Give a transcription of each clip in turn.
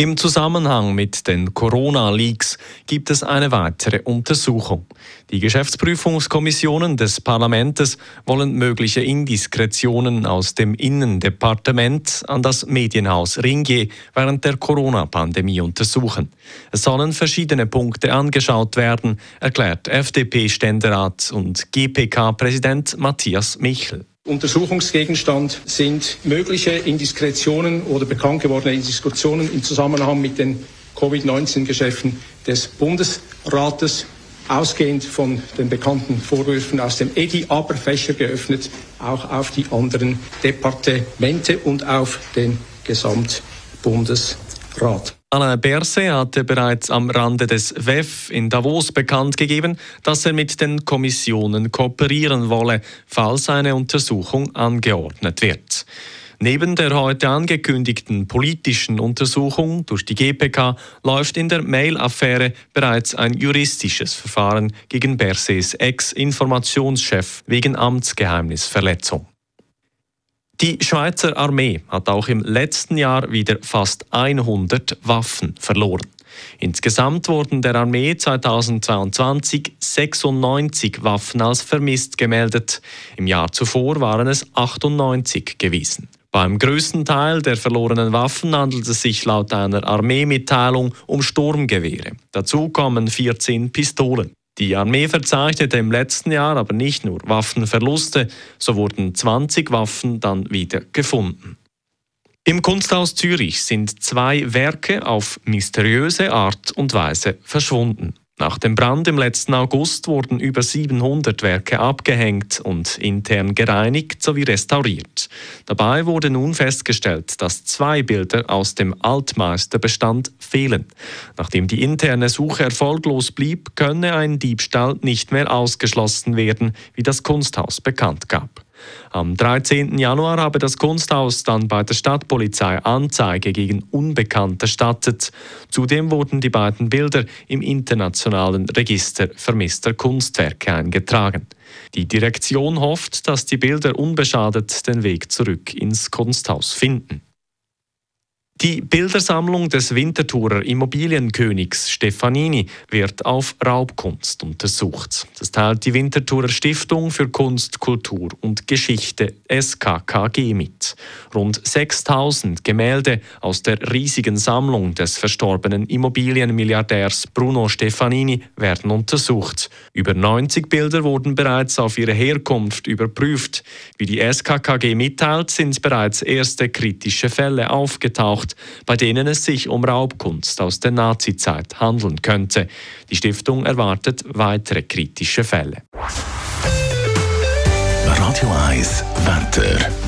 Im Zusammenhang mit den Corona-Leaks gibt es eine weitere Untersuchung. Die Geschäftsprüfungskommissionen des Parlaments wollen mögliche Indiskretionen aus dem Innendepartement an das Medienhaus Ringier während der Corona-Pandemie untersuchen. Es sollen verschiedene Punkte angeschaut werden, erklärt FDP-Ständerat und GPK-Präsident Matthias Michel. Untersuchungsgegenstand sind mögliche Indiskretionen oder bekannt gewordene Indiskretionen im Zusammenhang mit den Covid-19-Geschäften des Bundesrates, ausgehend von den bekannten Vorwürfen aus dem EDI, aber Fächer geöffnet auch auf die anderen Departemente und auf den Gesamtbundesrat. Alain Berset hatte bereits am Rande des WEF in Davos bekannt gegeben, dass er mit den Kommissionen kooperieren wolle, falls eine Untersuchung angeordnet wird. Neben der heute angekündigten politischen Untersuchung durch die GPK läuft in der Mail-Affäre bereits ein juristisches Verfahren gegen Bersets Ex-Informationschef wegen Amtsgeheimnisverletzung. Die Schweizer Armee hat auch im letzten Jahr wieder fast 100 Waffen verloren. Insgesamt wurden der Armee 2022 96 Waffen als vermisst gemeldet. Im Jahr zuvor waren es 98 gewesen. Beim größten Teil der verlorenen Waffen handelt es sich laut einer Armeemitteilung um Sturmgewehre. Dazu kommen 14 Pistolen. Die Armee verzeichnete im letzten Jahr aber nicht nur Waffenverluste, so wurden 20 Waffen dann wieder gefunden. Im Kunsthaus Zürich sind zwei Werke auf mysteriöse Art und Weise verschwunden. Nach dem Brand im letzten August wurden über 700 Werke abgehängt und intern gereinigt sowie restauriert. Dabei wurde nun festgestellt, dass zwei Bilder aus dem Altmeisterbestand fehlen. Nachdem die interne Suche erfolglos blieb, könne ein Diebstahl nicht mehr ausgeschlossen werden, wie das Kunsthaus bekannt gab. Am 13. Januar habe das Kunsthaus dann bei der Stadtpolizei Anzeige gegen Unbekannt erstattet. Zudem wurden die beiden Bilder im internationalen Register vermisster Kunstwerke eingetragen. Die Direktion hofft, dass die Bilder unbeschadet den Weg zurück ins Kunsthaus finden. Die Bildersammlung des Winterthurer Immobilienkönigs Stefanini wird auf Raubkunst untersucht. Das teilt die Winterthurer Stiftung für Kunst, Kultur und Geschichte SKKG mit. Rund 6000 Gemälde aus der riesigen Sammlung des verstorbenen Immobilienmilliardärs Bruno Stefanini werden untersucht. Über 90 Bilder wurden bereits auf ihre Herkunft überprüft. Wie die SKKG mitteilt, sind bereits erste kritische Fälle aufgetaucht bei denen es sich um Raubkunst aus der Nazizeit handeln könnte. Die Stiftung erwartet weitere kritische Fälle. Radio 1 Wetter.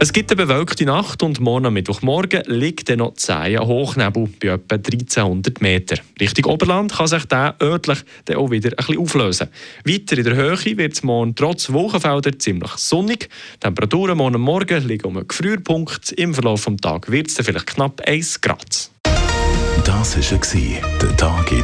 Es gibt eine bewölkte Nacht und morgen Mittwochmorgen liegt dann noch zäher Hochnebel bei etwa 1300 Meter. Richtung Oberland kann sich der örtlich dann auch wieder ein bisschen auflösen. Weiter in der Höhe wird es morgen trotz Wolkenfelder ziemlich sonnig. Die Temperaturen morgen Morgen liegen um einen Gefrierpunkt. Im Verlauf des Tages wird es vielleicht knapp 1 Grad. Das war der Tag in